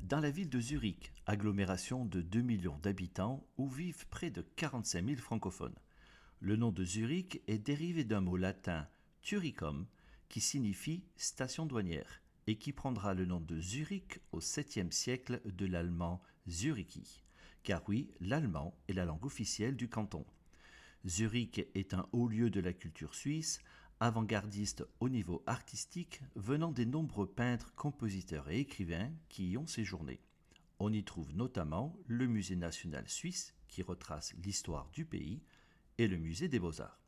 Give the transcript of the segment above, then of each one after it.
dans la ville de Zurich, agglomération de 2 millions d'habitants où vivent près de 45 000 francophones. Le nom de Zurich est dérivé d'un mot latin turicum qui signifie station douanière et qui prendra le nom de Zurich au 7e siècle de l'allemand Zurichi. Car oui, l'allemand est la langue officielle du canton. Zurich est un haut lieu de la culture suisse, avant-gardiste au niveau artistique venant des nombreux peintres, compositeurs et écrivains qui y ont séjourné. On y trouve notamment le Musée national suisse qui retrace l'histoire du pays et le Musée des beaux-arts.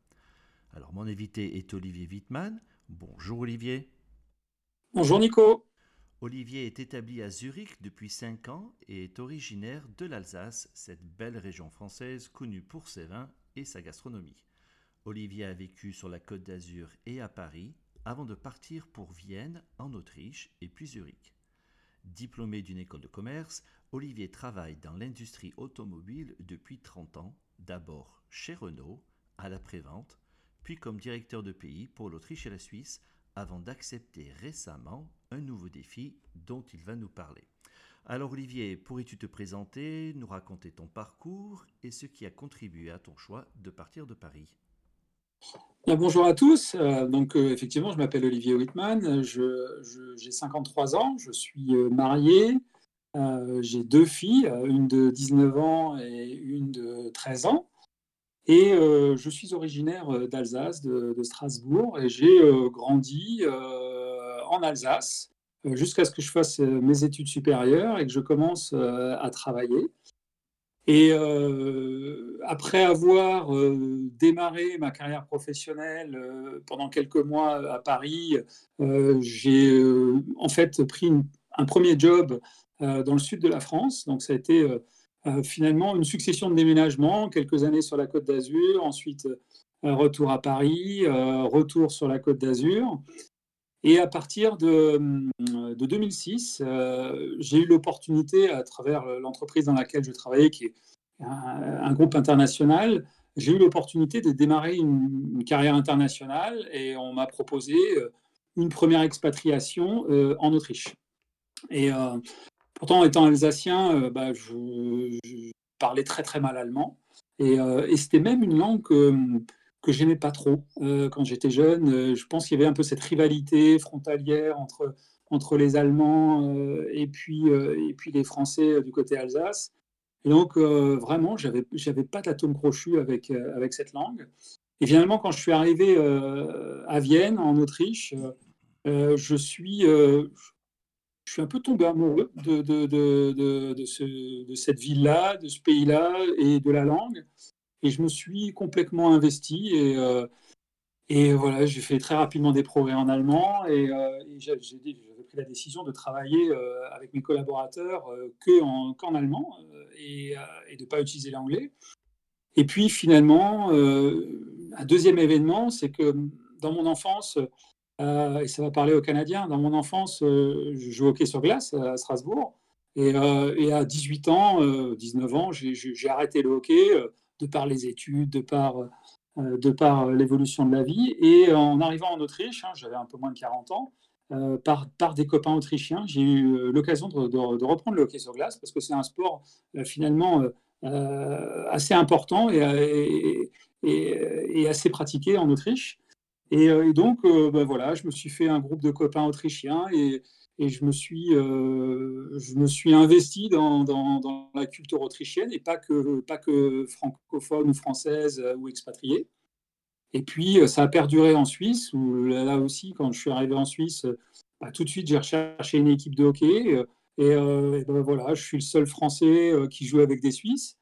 Alors mon invité est Olivier Wittmann. Bonjour Olivier. Bonjour Nico. Olivier est établi à Zurich depuis 5 ans et est originaire de l'Alsace, cette belle région française connue pour ses vins et sa gastronomie. Olivier a vécu sur la côte d'Azur et à Paris avant de partir pour Vienne, en Autriche, et puis Zurich. Diplômé d'une école de commerce, Olivier travaille dans l'industrie automobile depuis 30 ans, d'abord chez Renault, à la prévente, puis comme directeur de pays pour l'Autriche et la Suisse, avant d'accepter récemment un nouveau défi dont il va nous parler. Alors Olivier, pourrais-tu te présenter, nous raconter ton parcours et ce qui a contribué à ton choix de partir de Paris? Bonjour à tous. Euh, donc, euh, effectivement, je m'appelle Olivier Whitman. j'ai 53 ans. Je suis euh, marié. j'ai deux filles, une de 19 ans et une de 13 ans. Et je suis originaire d'Alsace, de, de, Strasbourg, et j'ai grandi en Alsace jusqu'à ce que je fasse mes études supérieures et que je commence à travailler. Et euh, après avoir euh, démarré ma carrière professionnelle euh, pendant quelques mois à Paris, j'ai en fait pris un premier job dans le sud de la France. Donc ça a été finalement une succession de déménagements, quelques années sur la côte d'Azur, ensuite retour à Paris, retour sur la côte d'Azur. Et à partir de, de 2006, euh, j'ai eu l'opportunité, à travers l'entreprise dans laquelle je travaillais, qui est un, groupe international, j'ai eu l'opportunité de démarrer une, carrière internationale et on m'a proposé euh, une première expatriation euh, en Autriche. Et pourtant, étant alsacien, bah, je, parlais très très mal allemand. Et, et c'était même une langue que que j'aimais pas trop euh, quand j'étais jeune. Euh, je pense qu'il y avait un peu cette rivalité frontalière entre, entre les Allemands euh, et, puis, et puis les Français du côté Alsace. Et donc, vraiment, j'avais n'avais pas d'atome crochu avec, avec cette langue. Et finalement, quand je suis arrivé à Vienne, en Autriche, je, suis, je suis un peu tombé amoureux de, de, de, de, ce, de cette ville-là, de ce pays-là et de la langue. Et je me suis complètement investi et, euh, et voilà, j'ai fait très rapidement des progrès en allemand et, euh, j'avais pris la décision de travailler euh, avec mes collaborateurs qu'en allemand et, de ne pas utiliser l'anglais. Et puis finalement, un deuxième événement, c'est que dans mon enfance, et ça va parler aux Canadiens, dans mon enfance, je jouais au hockey sur glace à Strasbourg. Et à 18 ans, 19 ans, j'ai arrêté le hockey de par les études, de par, de par l'évolution de la vie. Et en arrivant en Autriche, hein, j'avais un peu moins de 40 ans, par, par, des copains autrichiens, j'ai eu l'occasion de, reprendre le hockey sur glace parce que c'est un sport finalement assez important et, et, et, assez pratiqué en Autriche. Et, donc, ben voilà, je me suis fait un groupe de copains autrichiens et, et je me suis, euh, je me suis investi dans, dans, la culture autrichienne et pas que, pas que francophone ou française euh, ou expatriée. Et puis, euh, ça a perduré en Suisse, où là aussi, quand je suis arrivé en Suisse, bah, tout de suite, j'ai recherché une équipe de hockey. Et, ben voilà, je suis le seul Français qui joue avec des Suisses.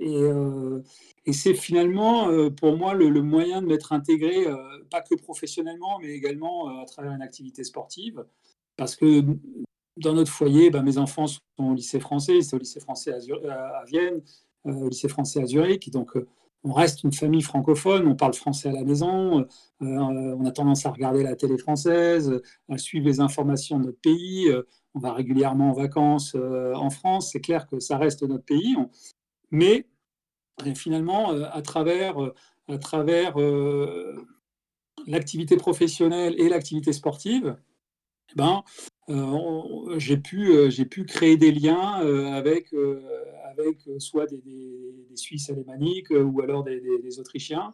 et, c'est finalement, pour moi, le, le, moyen de m'être intégré, pas que professionnellement, mais également à travers une activité sportive parce que dans notre foyer, ben, mes enfants sont au lycée français, c'est au lycée français à, Vienne, euh, au lycée français à Zurich, donc euh, on reste une famille francophone, on parle français à la maison, euh, on a tendance à regarder la télé française, à suivre les informations de notre pays, on va régulièrement en vacances en France, c'est clair que ça reste notre pays, mais finalement, à travers, à travers l'activité professionnelle et l'activité sportive, ben, euh, j'ai pu, euh, pu créer des liens euh, avec, avec soit des, Suisses alémaniques ou alors des, Autrichiens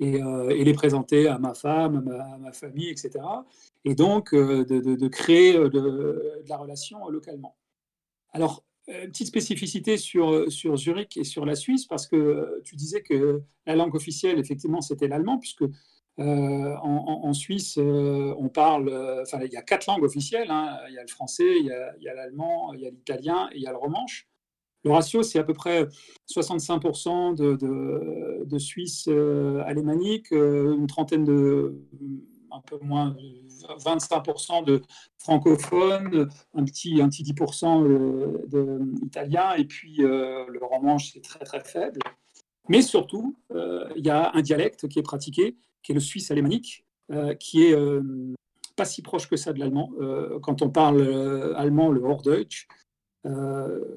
et, les présenter à ma femme, à ma, famille, etc. Et donc de, créer de, la relation localement. Alors, petite spécificité sur, sur Zurich et sur la Suisse, parce que tu disais que la langue officielle, effectivement, c'était l'allemand, puisque euh, en, Suisse, euh, on parle, euh, enfin, il y a quatre langues officielles. Hein. Il y a le français, il y a, l'allemand, il y a l'italien et il y a le romanche. Le ratio, c'est à peu près 65% de, de, de, Suisses alémaniques, une trentaine de, un peu moins, 25% de francophones, un petit, un petit 10% d'italiens, et puis le romanche, c'est très très faible. Mais surtout, il y a un dialecte qui est pratiqué qui est le suisse alémanique, euh, qui est euh, pas si proche que ça de l'allemand. Euh, quand on parle allemand, le Hochdeutsch,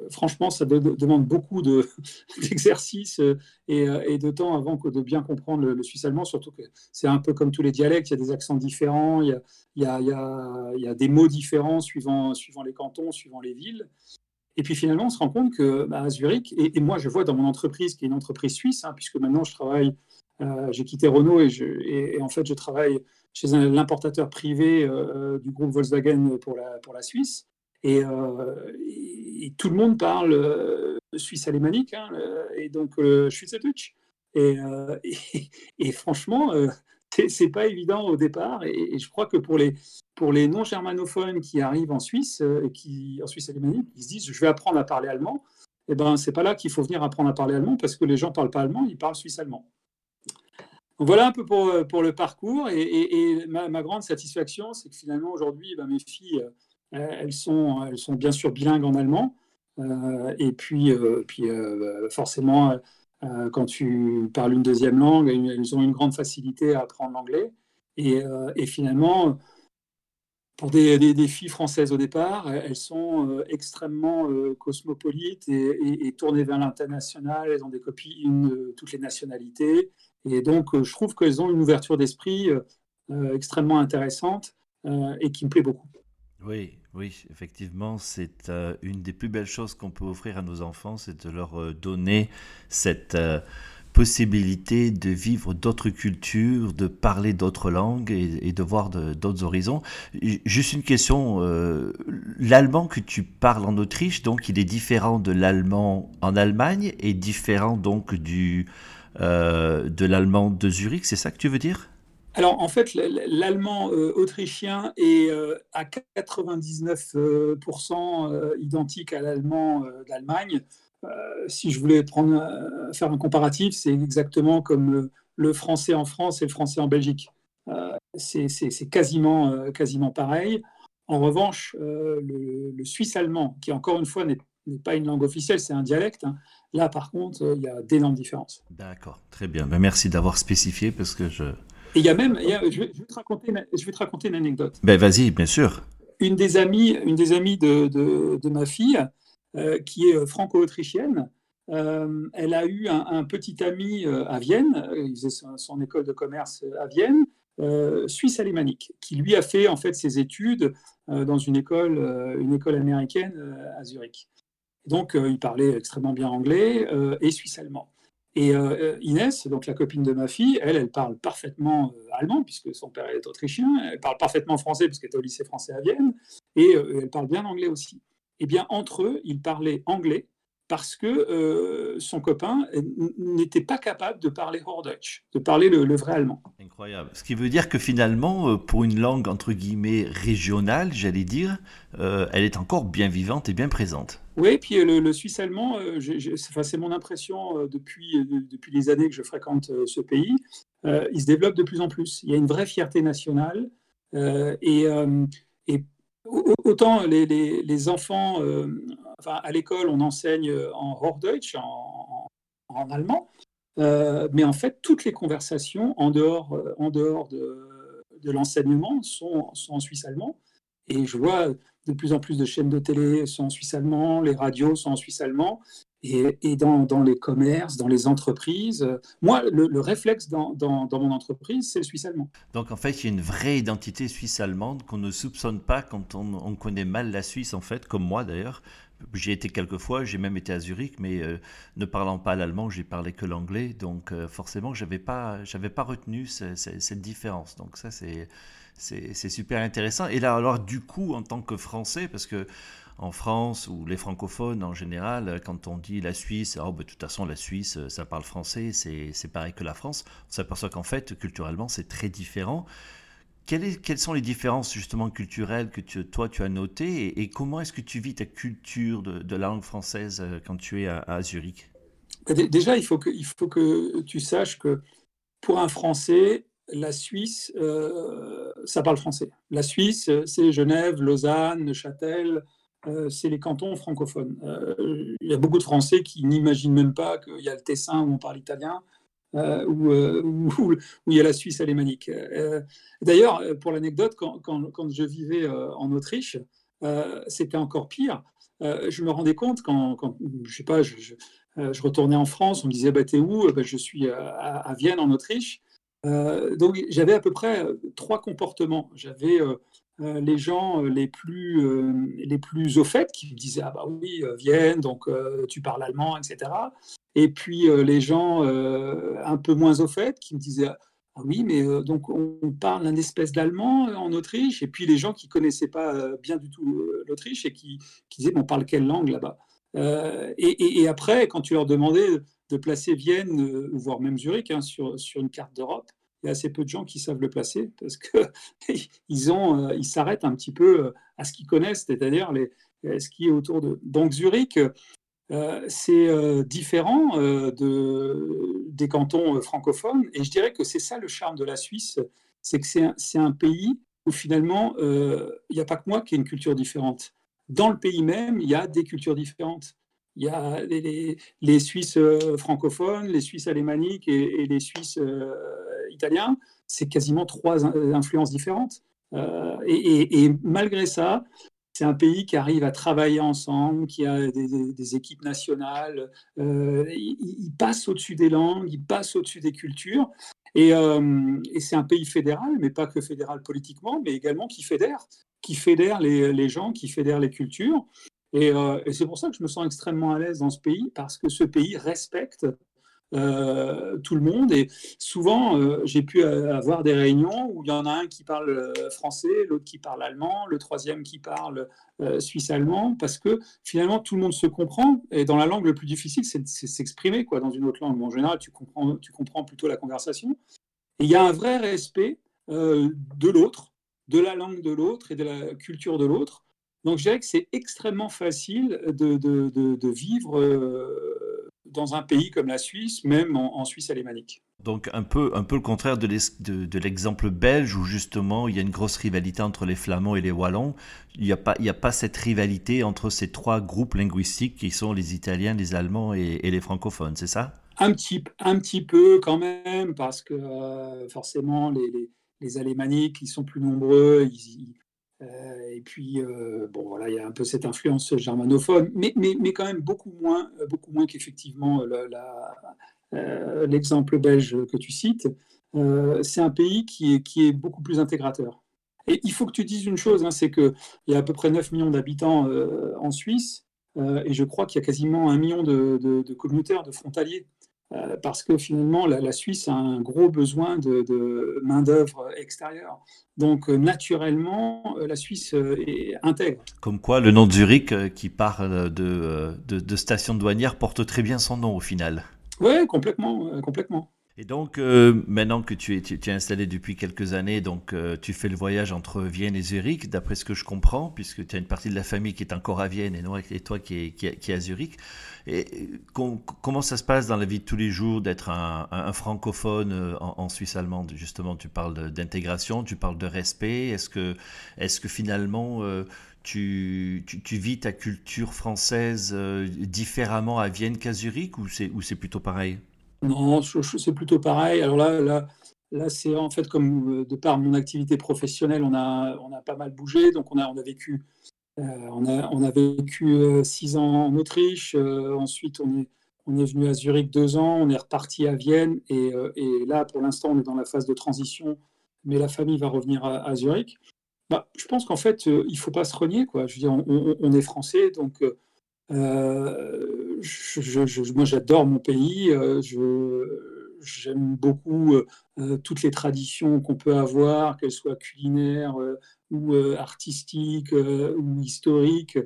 franchement, ça demande beaucoup d'exercices et, de temps avant que de bien comprendre le, suisse allemand, surtout que c'est un peu comme tous les dialectes, il y a des accents différents, il y a, des mots différents suivant les cantons, suivant les villes. Et puis finalement, on se rend compte que bah, à Zurich, et, moi je vois dans mon entreprise, qui est une entreprise suisse, hein, puisque maintenant je travaille euh, j'ai quitté Renault et, en fait, je travaille chez l'importateur privé euh, du groupe Volkswagen pour la, pour la Suisse. Et, euh, tout le monde parle suisse alémanique, hein, et donc Schweizerdeutsch. Et, et, franchement, c'est pas évident au départ. Et, je crois que pour les, pour les non-germanophones qui arrivent en Suisse, et qui, en Suisse alémanique, ils se disent je vais apprendre à parler allemand. Et eh ben, c'est pas là qu'il faut venir apprendre à parler allemand parce que les gens parlent pas allemand, ils parlent suisse allemand voilà un peu pour, euh, pour le parcours. Et, ma, grande satisfaction, c'est que finalement, aujourd'hui, ben, mes filles, euh, elles, sont, elles sont bien sûr bilingues en allemand. Euh, et puis, puis forcément, quand tu parles une deuxième langue, elles ont une grande facilité à apprendre l'anglais. Et, et, finalement, pour des, filles françaises au départ, elles sont extrêmement cosmopolites et, tournées vers l'international. Elles ont des copines de toutes les nationalités. Et donc, euh, je trouve qu'elles ont une ouverture d'esprit euh, euh, extrêmement intéressante et qui me plaît beaucoup. Oui, oui, effectivement, c'est une des plus belles choses qu'on peut offrir à nos enfants, c'est de leur donner cette possibilité de vivre d'autres cultures, de parler d'autres langues et, de voir d'autres horizons. Juste une question, l'allemand que tu parles en Autriche, donc il est différent de l'allemand en Allemagne et différent donc du euh, de l'allemand de Zurich, c'est ça que tu veux dire? Alors en fait, l'allemand euh, autrichien est euh, à 99% identique à l'allemand d'Allemagne. si je voulais faire un comparatif, c'est exactement comme le, français en France et le français en Belgique. c'est quasiment, quasiment pareil. En revanche, le, suisse allemand, qui encore une fois n'est pas une langue officielle, c'est un dialecte, hein, Là, par contre, euh, il y a d'énormes différences. D'accord, très bien. Ben, merci d'avoir spécifié parce que je. Et il y a même, je, vais, te raconter, je vais te raconter une anecdote. Ben vas-y, bien sûr. Une des amies, une des amies de, de, ma fille, euh, qui est franco-autrichienne, elle a eu un, petit ami à Vienne, il faisait son, école de commerce à Vienne, suisse alémanique, qui lui a fait en fait ses études dans une école, une école américaine à Zurich. Donc, il parlait extrêmement bien anglais et suisse-allemand. Et euh, Inès, donc la copine de ma fille, elle, elle parle parfaitement euh, allemand, puisque son père est autrichien, elle parle parfaitement français, puisqu'elle était au lycée français à Vienne, et euh, elle parle bien anglais aussi. Eh bien, entre eux, ils parlaient anglais, parce que euh, son copain n'était pas capable de parler Hochdeutsch, de parler le, vrai allemand. Incroyable. Ce qui veut dire que finalement, euh, pour une langue entre guillemets régionale, j'allais dire, euh, elle est encore bien vivante et bien présente. Oui, puis le, suisse allemand, c'est mon impression depuis, depuis les années que je fréquente ce pays, il se développe de plus en plus. Il y a une vraie fierté nationale et, autant les, enfants à l'école, on enseigne euh, en Hochdeutsch, en, allemand, euh, mais en fait, toutes les conversations en dehors, euh, en dehors de, de l'enseignement sont, sont, en suisse allemand. Et je vois de plus en plus de chaînes de télé sont en suisse allemand, les radios sont en suisse allemand. Et, dans, les commerces, dans les entreprises, moi, le, réflexe dans, mon entreprise, c'est le suisse allemand. Donc en fait, il y a une vraie identité suisse-allemande qu'on ne soupçonne pas quand on, connaît mal la Suisse, en fait, comme moi d'ailleurs. J'y été quelques fois, j'ai même été à Zurich, mais euh, ne parlant pas l'allemand, j'ai parlé que l'anglais. Donc euh, forcément, je n'avais pas, pas retenu cette différence. Donc ça, c'est super intéressant. Et là, alors du coup, en tant que Français, parce que en France ou les francophones en général, quand on dit la Suisse, oh, ben, de toute façon la Suisse, ça parle français, c'est pareil que la France, on s'aperçoit qu'en fait, culturellement, c'est très différent. Quelles, sont les différences justement culturelles que toi tu as notées et, comment est-ce que tu vis ta culture de, la langue française euh, quand tu es à, Zurich? Bah, Déjà, il faut que tu saches que pour un Français, la Suisse, euh, ça parle français. La Suisse, c'est Genève, Lausanne, Neuchâtel, euh, c'est les cantons francophones. Euh, il y a beaucoup de Français qui n'imaginent même pas qu'il y a le Tessin où on parle italien, euh, où, il y a la Suisse alémanique. D'ailleurs, pour l'anecdote, quand, je vivais en Autriche, c'était encore pire. je me rendais compte quand, je, retournais en France, on me disait bah, T'es où? Bah, Je suis à, Vienne, en Autriche. Donc j'avais à peu près trois comportements. J'avais euh, les gens euh, les plus, euh, les plus au fait qui me disaient Ah bah oui, Vienne, donc tu parles allemand, etc. Et puis les gens un peu moins au fait qui me disaient ah oui, mais donc on parle d'un espèce d'allemand en Autriche, et puis les gens qui connaissaient pas bien du tout l'Autriche et qui, qui, disaient on parle quelle langue là-bas? Et, après, quand tu leur demandais de placer Vienne, voire même Zurich, hein, sur, sur une carte d'Europe, il y a assez peu de gens qui savent le placer parce qu'ils euh, ils s'arrêtent un petit peu euh, à ce qu'ils connaissent, c'est-à-dire les, ce qui est autour de. Donc Zurich, euh, c'est différent de, des cantons francophones, et je dirais que c'est ça le charme de la Suisse, c'est que c'est un, pays où finalement il n'y a pas que moi qui ai une culture différente. Dans le pays même, il y a des cultures différentes. Il y a les, Suisses francophones, les Suisses alémaniques et, les Suisses italien, c'est quasiment trois influences différentes. Euh, et, malgré ça, c'est un pays qui arrive à travailler ensemble, qui a des, équipes nationales. Euh, il, passe au-dessus des langues, il passe au-dessus des cultures. Euh, et, c'est un pays fédéral, mais pas que fédéral politiquement, mais également qui fédère, qui fédère les, gens, qui fédère les cultures. Et c'est pour ça que je me sens extrêmement à l'aise dans ce pays, parce que ce pays respecte euh, tout le monde. Et souvent, euh, j'ai pu avoir des réunions où il y en a un qui parle euh, français, l'autre qui parle allemand, le troisième qui parle suisse-allemand, parce que finalement, tout le monde se comprend. Et dans la langue, le plus difficile, c'est s'exprimer quoi, dans une autre langue. en général, tu comprends, tu comprends plutôt la conversation. Et il y a un vrai respect de l'autre, de la langue de l'autre et de la culture de l'autre. Donc, je dirais que c'est extrêmement facile de, de, de vivre dans un pays comme la Suisse, même en, Suisse alémanique. Donc un peu, un peu le contraire de l'exemple belge où justement il y a une grosse rivalité entre les Flamands et les Wallons. Il n'y a, pas, il a pas cette rivalité entre ces trois groupes linguistiques qui sont les Italiens, les Allemands et, les francophones, c'est ça? Un petit, un petit peu quand même, parce que euh, forcément les, les, les, Alémaniques, ils sont plus nombreux, ils, et puis, bon, voilà, il y a un peu cette influence germanophone, mais, mais, mais quand même beaucoup moins, beaucoup moins qu'effectivement l'exemple belge que tu cites. c'est un pays qui est, qui est beaucoup plus intégrateur. Et il faut que tu dises une chose, hein, c'est qu'il y a à peu près 9 millions d'habitants en Suisse, et je crois qu'il y a quasiment un million de communautaires, de frontaliers. Euh, parce que finalement, la, Suisse a un gros besoin de, main-d'œuvre extérieure. Donc, euh, naturellement, euh, la Suisse est intègre. Comme quoi, le nom de Zurich, qui parle de, de, station douanière, porte très bien son nom au final. Oui, complètement, complètement. Et donc, euh, maintenant que tu es, tu, es, installé depuis quelques années, donc euh, tu fais le voyage entre Vienne et Zurich, d'après ce que je comprends, puisque tu as une partie de la famille qui est encore à Vienne et, et toi qui est, qui, est, à Zurich. Et comment ça se passe dans la vie de tous les jours d'être un, francophone euh, en, Suisse allemande? Justement, tu parles d'intégration, tu parles de respect. Est-ce que, est que finalement tu, tu, vis ta culture française différemment à Vienne qu'à Zurich ou c'est plutôt pareil? Non, c'est plutôt pareil. Alors là, là, là c'est en fait comme euh, de par mon activité professionnelle, on a, on a pas mal bougé. Donc on a, on a vécu, euh, on a, on a vécu euh, six ans en Autriche. ensuite, on est, venu à Zurich deux ans. On est reparti à Vienne. Et, là, pour l'instant, on est dans la phase de transition. Mais la famille va revenir à, Zurich. Bah, je pense qu'en fait, il ne faut pas se renier. Quoi. Je veux dire, on, est français, donc euh, moi, j'adore mon pays. Euh, j'aime beaucoup euh, toutes les traditions qu'on peut avoir, qu'elles soient culinaires ou artistiques ou historiques.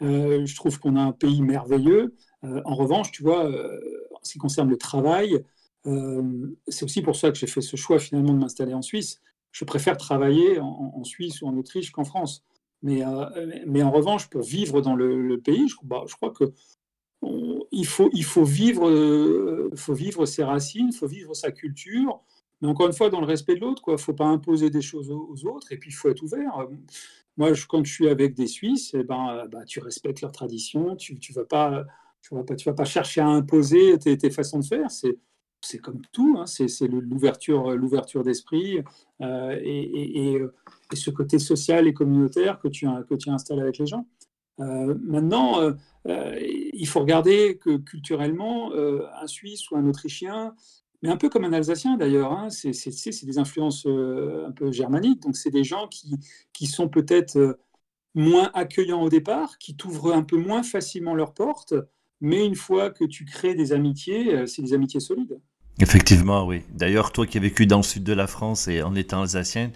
je trouve qu'on a un pays merveilleux. en revanche, tu vois, en ce qui concerne le travail, c'est aussi pour ça que j'ai fait ce choix finalement de m'installer en Suisse. Je préfère travailler en Suisse ou en Autriche qu'en France. Euh, mais, en revanche, pour vivre dans le, pays, je, bah, je, crois que il, euh, faut vivre ses racines, il faut vivre sa culture, mais encore une fois, dans le respect de l'autre. Il ne faut pas imposer des choses aux, autres, et puis il faut être ouvert. Moi, quand je suis avec des Suisses, eh ben, bah, tu respectes leurs traditions, tu ne vas, pas, chercher à imposer tes, façons de faire. C'est comme tout, hein, c'est l'ouverture, d'esprit euh, et, ce côté social et communautaire que tu installes avec les gens. Euh, maintenant, euh, il faut regarder que culturellement, un Suisse ou un Autrichien, mais un peu comme un Alsacien d'ailleurs, hein, c'est des influences un peu germaniques, donc c'est des gens qui, qui sont peut-être moins accueillants au départ, qui t'ouvrent un peu moins facilement leurs portes, mais une fois que tu crées des amitiés, c'est des amitiés solides. Effectivement, oui. D'ailleurs, toi qui as vécu dans le sud de la France et en étant alsacien,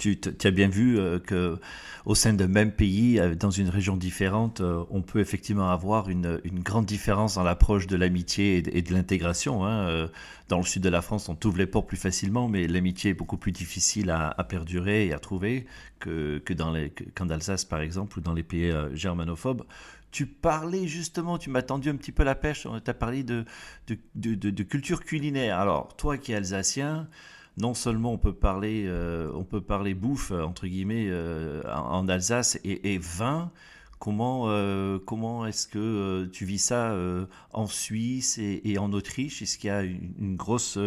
tu, as bien vu euh, que au sein d'un même pays, euh, dans une région différente, euh, on peut effectivement avoir une, grande différence dans l'approche de l'amitié et de, l'intégration. Hein. Dans le sud de la France, on t'ouvre les portes plus facilement, mais l'amitié est beaucoup plus difficile à, perdurer et à trouver que, dans les, qu'en Alsace, par exemple, ou dans les pays germanophobes tu parlais justement, tu m'as tendu un petit peu la pêche, tu as parlé de, culture culinaire. Alors, toi qui es alsacien, non seulement on peut parler, euh, on peut parler bouffe, entre guillemets, euh, en, Alsace et, vin, Comment, euh, comment est-ce que euh, tu vis ça euh, en Suisse et, en Autriche? Est-ce qu'il y a une, grosse,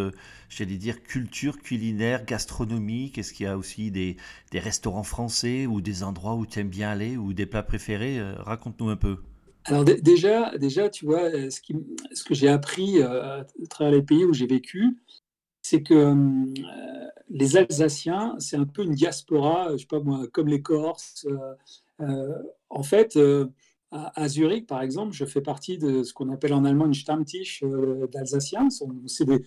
j'allais dire, culture culinaire, gastronomique? Est-ce qu'il y a aussi des, restaurants français ou des endroits où tu aimes bien aller ou des plats préférés? Raconte-nous un peu. Alors déjà, déjà, tu vois, ce, ce que j'ai appris à travers les pays où j'ai vécu, c'est que les Alsaciens, c'est un peu une diaspora, je sais pas moi, comme les Corses, euh, en fait, euh, à, Zurich, par exemple, je fais partie de ce qu'on appelle en allemand une Stammtisch euh, d'Alsaciens. C'est des,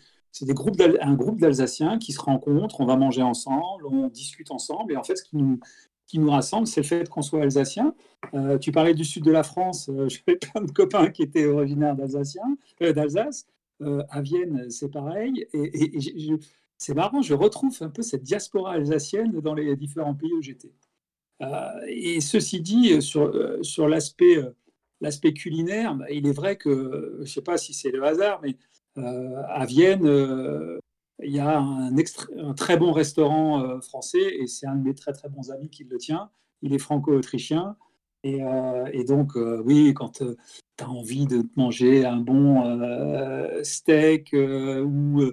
un groupe d'Alsaciens qui se rencontrent, on va manger ensemble, on discute ensemble. Et en fait, ce qui nous, rassemble, c'est le fait qu'on soit alsacien. tu parlais du sud de la France, j'avais plein de copains qui étaient originaires d'Alsace. À Vienne, c'est pareil. Et, c'est marrant, je retrouve un peu cette diaspora alsacienne dans les différents pays où j'étais. Euh, et ceci dit, sur, euh, sur l'aspect euh, l'aspect culinaire, bah, il est vrai que, je ne sais pas si c'est le hasard, mais à Vienne, il y a un, un, très bon restaurant français et c'est un de mes très très bons amis qui le tient. Il est franco-autrichien Et, donc, oui, quand tu as envie de manger un bon steak ou,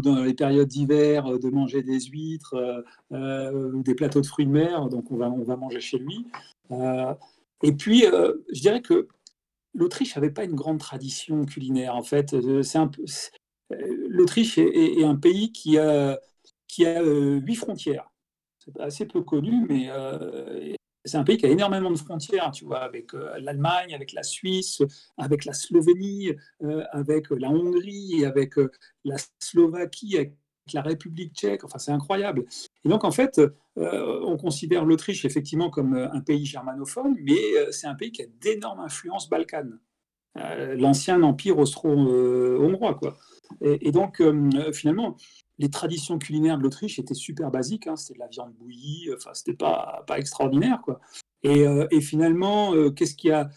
dans les périodes d'hiver de manger des huîtres ou des plateaux de fruits de mer, donc on va, on va manger chez lui. et puis, je dirais que l'Autriche n'avait pas une grande tradition culinaire. En fait, euh, c'est euh, l'Autriche est, un pays qui a, qui a euh, huit frontières. C'est assez peu connu, mais c'est un pays qui a énormément de frontières, tu vois, avec l'Allemagne, avec la Suisse, avec la Slovénie, avec la Hongrie, avec la Slovaquie, avec la République tchèque. Enfin, c'est incroyable. Et donc, en fait, euh, on considère l'Autriche effectivement comme euh, un pays germanophone, mais euh, c'est un pays qui a d'énormes influences balkanes. L'ancien empire austro-hongrois, quoi. Et, donc, finalement, les traditions culinaires de l'Autriche étaient super basiques. Hein. c'était de la viande bouillie. Enfin, c'était pas pas extraordinaire, quoi. Et, et finalement, qu'est-ce qui a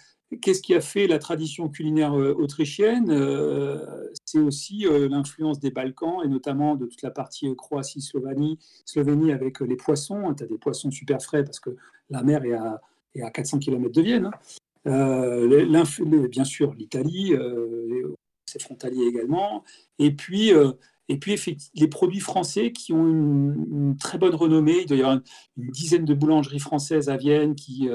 Qu'est-ce qui a fait la tradition culinaire euh, autrichienne euh, C'est aussi euh, l'influence des Balkans et notamment de toute la partie Croatie-Slovénie Slovénie avec les poissons. Tu as des poissons super frais parce que la mer est à, à 400 km de Vienne. Hein. bien sûr, l'Italie, c'est frontalier également. Et puis, et puis les produits français qui ont une, très bonne renommée. Il doit y avoir une, dizaine de boulangeries françaises à Vienne qui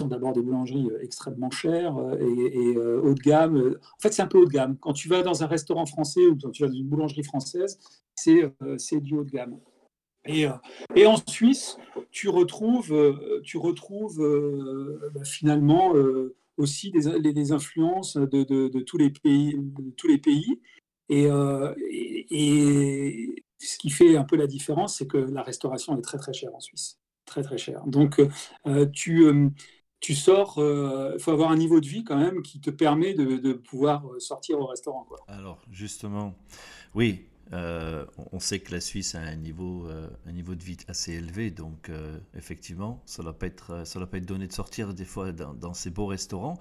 sont d'abord des boulangeries euh, extrêmement chères euh, et, euh, haut de gamme. En fait, c'est un peu haut de gamme. Quand tu vas dans un restaurant français ou quand tu vas dans une boulangerie française, c'est du haut de gamme. Et, en Suisse, tu retrouves, tu retrouves bah, finalement aussi des, les, influences. De tous les pays. Et, et, ce qui fait un peu la différence, c'est que la restauration est très très chère en Suisse. Très très chère. Donc tu tu sors, il euh, faut avoir un niveau de vie quand même qui te permet de, pouvoir euh, sortir au restaurant. Alors, justement, oui, euh, on sait que la Suisse a un niveau, un niveau de vie assez élevé, donc effectivement, ça ne doit, pas être, être donné de sortir des fois dans, ces beaux restaurants.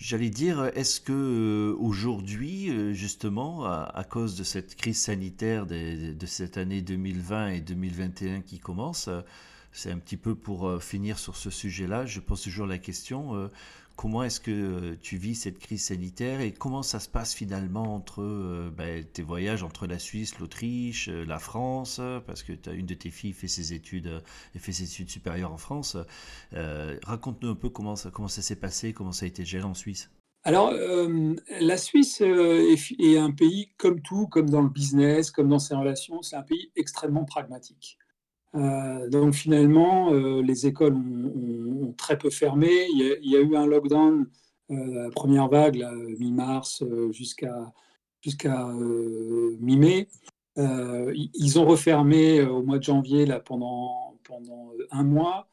J'allais dire, est-ce que aujourd'hui, justement, à, cause de cette crise sanitaire de, cette année 2020 et 2021 qui commence, c'est un petit peu pour euh, finir sur ce sujet-là. Je pose toujours la question euh, comment est-ce que euh, tu vis cette crise sanitaire et comment ça se passe finalement entre ben, tes voyages entre la Suisse, l'Autriche, la France, parce que as une de tes filles fait ses études et fait ses études supérieures en France. Raconte-nous un peu comment ça, comment ça s'est passé, comment ça a été géré en Suisse. Alors, la Suisse est, un pays comme tout, comme dans le business, comme dans ses relations, c'est un pays extrêmement pragmatique. Euh, donc finalement, euh, les écoles ont, très peu fermé. Il y a, eu un lockdown, euh, première vague, mi-mars jusqu'à jusqu'à mi-mai. ils ont refermé au mois de janvier là, pendant, pendant un mois,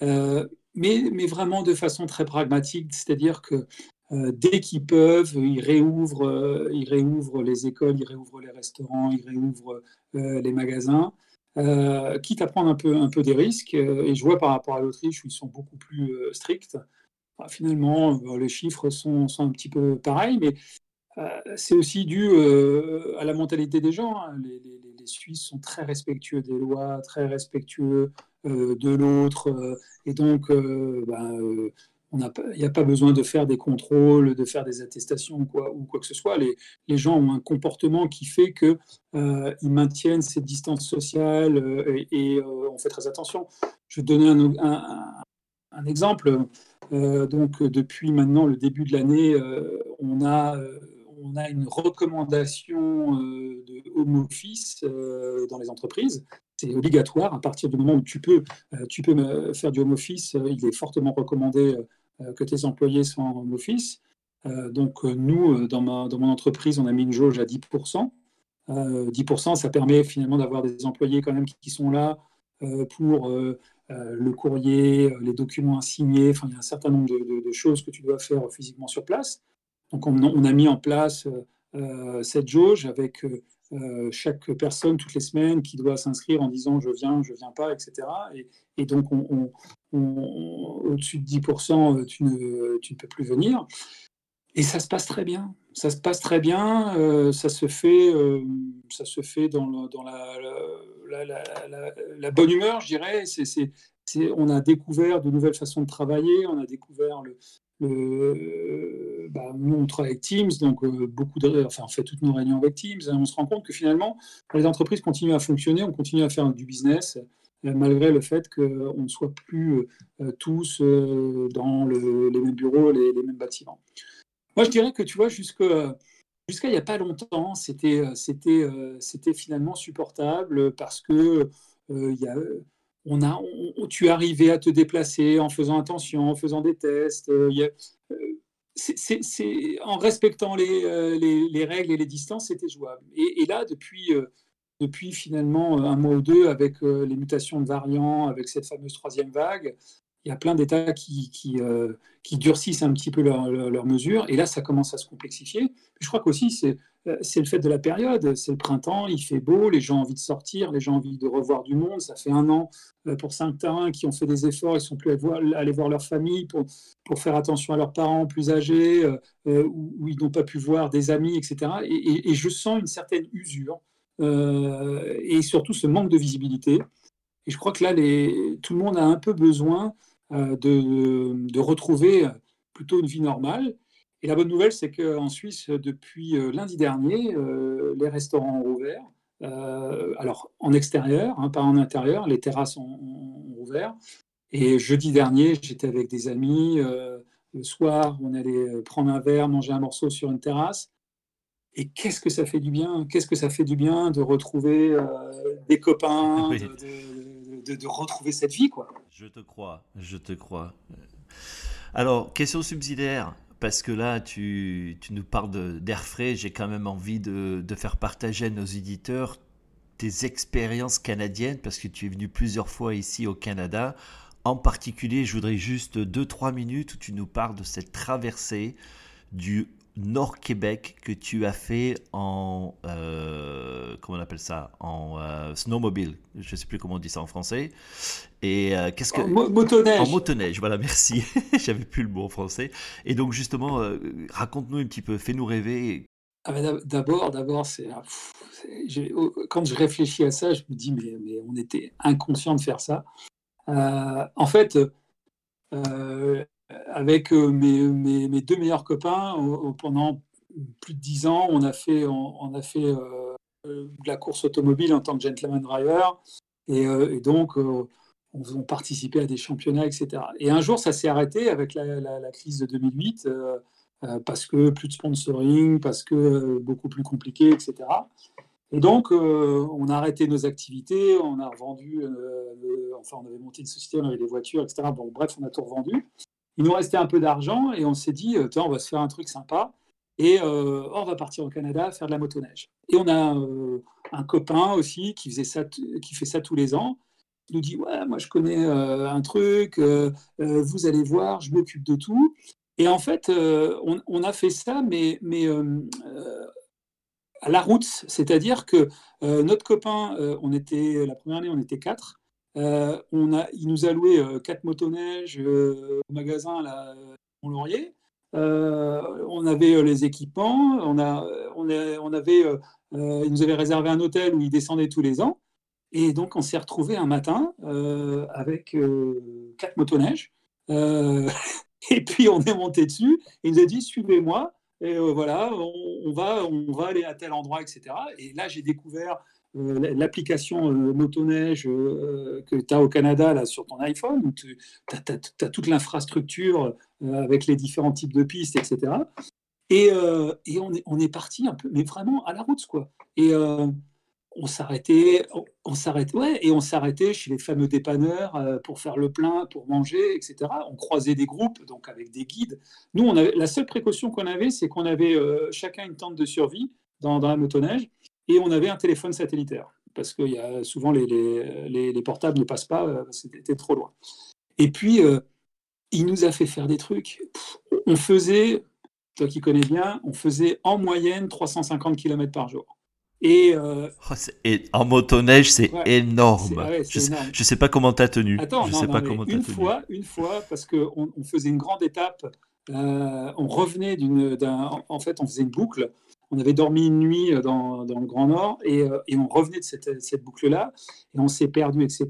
mais, mais, vraiment de façon très pragmatique, c'est-à-dire que dès qu'ils peuvent, ils réouvrent, ils réouvrent les écoles, ils réouvrent les restaurants, ils réouvrent les magasins. Euh, quitte à prendre un peu, des risques. Euh, et je vois par rapport à l'Autriche où ils sont beaucoup plus euh, stricts. Bah, finalement, les chiffres sont, un petit peu pareils, mais c'est aussi dû à la mentalité des gens. Hein. Les, Suisses sont très respectueux des lois, très respectueux de l'autre. et donc, bah, il n'y a pas besoin de faire des contrôles, de faire des attestations ou quoi, que ce soit. Les, gens ont un comportement qui fait qu'ils euh, maintiennent cette distance sociale euh, et, euh, on fait très attention. Je vais donner un, exemple. donc, depuis maintenant le début de l'année, on, a, une recommandation de home office dans les entreprises c'est obligatoire. À partir du moment où tu peux, faire du home office, il est fortement recommandé que tes employés soient en office. Euh, donc euh, nous, dans, ma, dans mon entreprise, on a mis une jauge à 10%. 10%, ça permet finalement d'avoir des employés quand même qui, sont là pour le courrier, les documents signés. Enfin, il y a un certain nombre de, choses que tu dois faire physiquement sur place. Donc, on, a mis en place cette jauge avec chaque personne toutes les semaines qui doit s'inscrire en disant je viens, je viens pas, etc. Et, donc, on, au-dessus de 10%, euh, tu ne, peux plus venir. Et ça se passe très bien. Ça se passe très bien. Euh, ça, se fait, euh, ça se fait dans, la, bonne humeur, je dirais. On a découvert de nouvelles façons de travailler, on a découvert le, le bah, nous, on travaille avec Teams, donc beaucoup de, enfin, on fait toutes nos réunions avec Teams, et on se rend compte que finalement, les entreprises continuent à fonctionner, on continue à faire du business, malgré le fait qu'on ne soit plus tous dans les mêmes bureaux, les, mêmes bâtiments. Moi, je dirais que, tu vois, jusqu'à il n'y a pas longtemps, c'était finalement supportable parce que il y a, on a, tu arrivais à te déplacer en faisant attention, en faisant des tests. c'est, en respectant les, les, règles et les distances, c'était jouable. Et, là, depuis, depuis finalement un mois ou deux, avec les mutations de variants, avec cette fameuse troisième vague, il y a plein d'États euh, qui, durcissent un petit peu leurs mesures, et là, ça commence à se complexifier. je crois qu'aussi, c'est euh, le fait de la période, c'est le printemps, il fait beau, les gens ont envie de sortir, les gens ont envie de revoir du monde. Ça fait un an euh, pour cinq terrains qui ont fait des efforts, ils sont plus allés voir, leur famille pour, faire attention à leurs parents plus âgés, où, ils n'ont pas pu voir des amis, etc. Et, je sens une certaine usure, et surtout ce manque de visibilité. Et je crois que là, tout le monde a un peu besoin euh, de, retrouver plutôt une vie normale. Et la bonne nouvelle, c'est qu'en Suisse, depuis euh, lundi dernier, euh, les restaurants ont ouvert. alors en extérieur, hein, pas en intérieur, les terrasses ont, ouvert. Et jeudi dernier, j'étais avec des amis. le soir, on allait prendre un verre, manger un morceau sur une terrasse. Et qu'est-ce que ça fait du bien Qu'est-ce que ça fait du bien de retrouver des copains, de, retrouver cette vie, quoi. Je te crois, je te crois. Alors, question subsidiaire, parce que là, tu, nous parles d'air frais, j'ai quand même envie de, de, faire partager à nos éditeurs tes expériences canadiennes, parce que tu es venu plusieurs fois ici au Canada. En particulier, je voudrais juste 2-3 minutes où tu nous parles de cette traversée du Nord-Québec que tu as fait en, euh, comment on appelle ça, en euh, snowmobile. Je ne sais plus comment on dit ça en français. Et euh, qu'est-ce que... En motoneige. En motoneige, voilà, merci. J'avais plus le mot en français. Et donc justement, raconte-nous un petit peu, fais-nous rêver. Ah d'abord, d'abord, c'est, quand je réfléchis à ça, je me dis mais, mais on était inconscient de faire ça. en fait, avec euh, mes, deux meilleurs copains, pendant plus de dix ans, on a fait, euh, de la course automobile en tant que gentleman driver. Et, euh, donc, on, on, participait à des championnats, etc. Et un jour, ça s'est arrêté avec la, crise de 2008, parce que plus de sponsoring, parce que beaucoup plus compliqué, etc. Et donc, on a arrêté nos activités, on a revendu, enfin, on avait monté une société, on avait des voitures, etc. Bon, bref, on a tout revendu il nous restait un peu d'argent et on s'est dit, euh, on va se faire un truc sympa et euh, on va partir au Canada faire de la motoneige. Et on a euh, un copain aussi qui, faisait ça, qui fait ça tous les ans. Il nous dit, ouais, moi je connais un truc, vous allez voir, je m'occupe de tout. Et en fait, on, a fait ça, mais, mais à la route, c'est-à-dire que notre copain, on était la première année, on était quatre. Euh, on a, il nous a loué euh, quatre motoneiges euh, au magasin à Mont-Laurier. on avait les équipements, on, a, on, on avait, il nous avait réservé un hôtel où il descendait tous les ans. Et donc, on s'est retrouvé un matin avec quatre motoneiges. et puis, on est monté dessus. Et il nous a dit Suivez-moi. Et voilà, on, va, on va aller à tel endroit, etc. Et là, j'ai découvert euh, l'application euh, motoneige euh, que tu as au Canada là, sur ton iPhone, où tu as, toute l'infrastructure avec les différents types de pistes, etc. Et, on, est, parti un peu, mais vraiment à la route, quoi. Et on s'arrêtait, on, s'arrêtait, ouais, et on s'arrêtait chez les fameux dépanneurs pour faire le plein, pour manger, etc. On croisait des groupes, donc avec des guides. Nous, la seule précaution qu'on avait, c'est qu'on avait chacun une tente de survie dans, dans la motoneige et on avait un téléphone satellitaire, parce que y a souvent les, les, les, portables ne passent pas, euh, c'était trop loin. Et puis, euh, il nous a fait faire des trucs. On faisait, toi qui connais bien, on faisait en moyenne 350 km par jour. Et, euh, oh, en motoneige, c'est énorme. je, ne sais pas comment tu as tenu. Attends, je sais pas comment une tenu. fois, une fois, parce qu'on on faisait une grande étape. on revenait d'une, en fait, on faisait une boucle on avait dormi une nuit euh, dans, le Grand Nord et, euh, on revenait de cette, boucle-là et on s'est perdu, etc.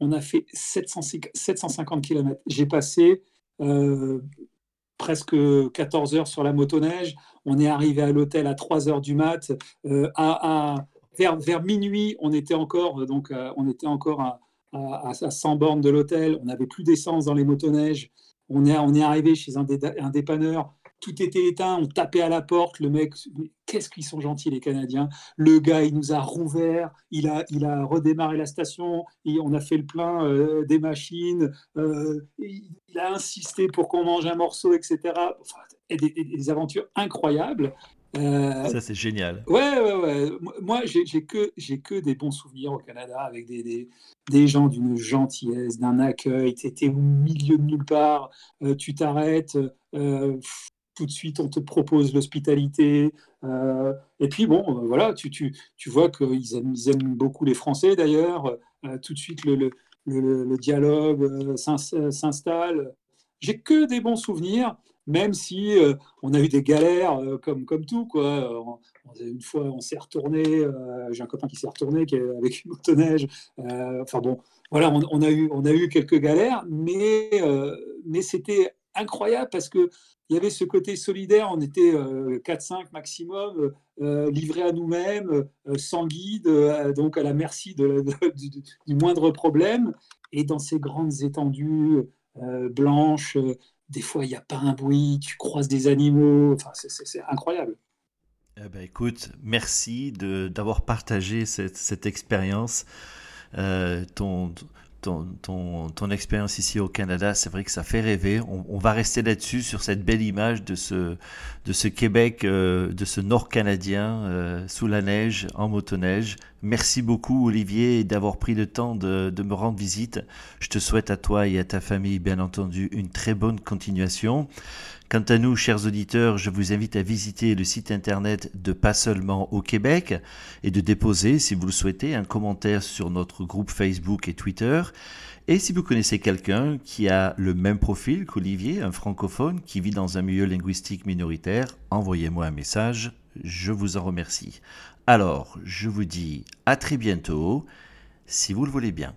on a fait 750 km. J'ai passé euh, presque 14 heures sur la motoneige. On est arrivé à l'hôtel à 3 heures du mat. Vers, minuit, on était encore, donc, on était encore à, à, 100 bornes de l'hôtel. On n'avait plus d'essence dans les motoneiges. On est, arrivé chez un dépanneur tout était éteint, on tapait à la porte, le mec, qu'est-ce qu'ils sont gentils les Canadiens. Le gars, il nous a rouvert, il a, il a redémarré la station, et on a fait le plein euh, des machines, euh, il a insisté pour qu'on mange un morceau, etc. Enfin, des, aventures incroyables. Euh, Ça, c'est génial. Ouais, ouais, ouais. Moi, j'ai que, que des bons souvenirs au Canada avec des, des, des gens d'une gentillesse, d'un accueil. Tu étais au milieu de nulle part, tu t'arrêtes tout de suite on te propose l'hospitalité. Euh, et puis bon, euh, voilà, tu, tu, tu vois qu'ils aiment, ils aiment beaucoup les Français d'ailleurs. Euh, tout de suite le, le, le, dialogue s'installe. J'ai que des bons souvenirs, même si on a eu des galères comme, comme tout. Quoi. une fois, on s'est retourné, j'ai un copain qui s'est retourné qui est avec une motoneige. enfin bon, voilà, on, on, a eu, on a eu quelques galères, mais, mais c'était incroyable parce que il y avait ce côté solidaire, on était 4-5 euh, maximum, euh, euh, livrés à nous-mêmes, sans guide, donc à la merci du, moindre problème. Et dans ces grandes étendues blanches, des fois il n'y a pas un bruit, tu croises des animaux, enfin, c'est incroyable. Eh ben, écoute, merci d'avoir partagé cette, cette expérience. ton, ton, ton, expérience ici au Canada, c'est vrai que ça fait rêver. On, va rester là-dessus, sur cette belle image de ce, de ce Québec, euh, de ce nord canadien, euh, sous la neige, en motoneige. Merci beaucoup, Olivier, d'avoir pris le temps de, me rendre visite. Je te souhaite à toi et à ta famille, bien entendu, une très bonne continuation. Quant à nous, chers auditeurs, je vous invite à visiter le site internet de Pas seulement au Québec et de déposer, si vous le souhaitez, un commentaire sur notre groupe Facebook et Twitter. Et si vous connaissez quelqu'un qui a le même profil qu'Olivier, un francophone qui vit dans un milieu linguistique minoritaire, envoyez-moi un message, je vous en remercie. Alors, je vous dis à très bientôt, si vous le voulez bien.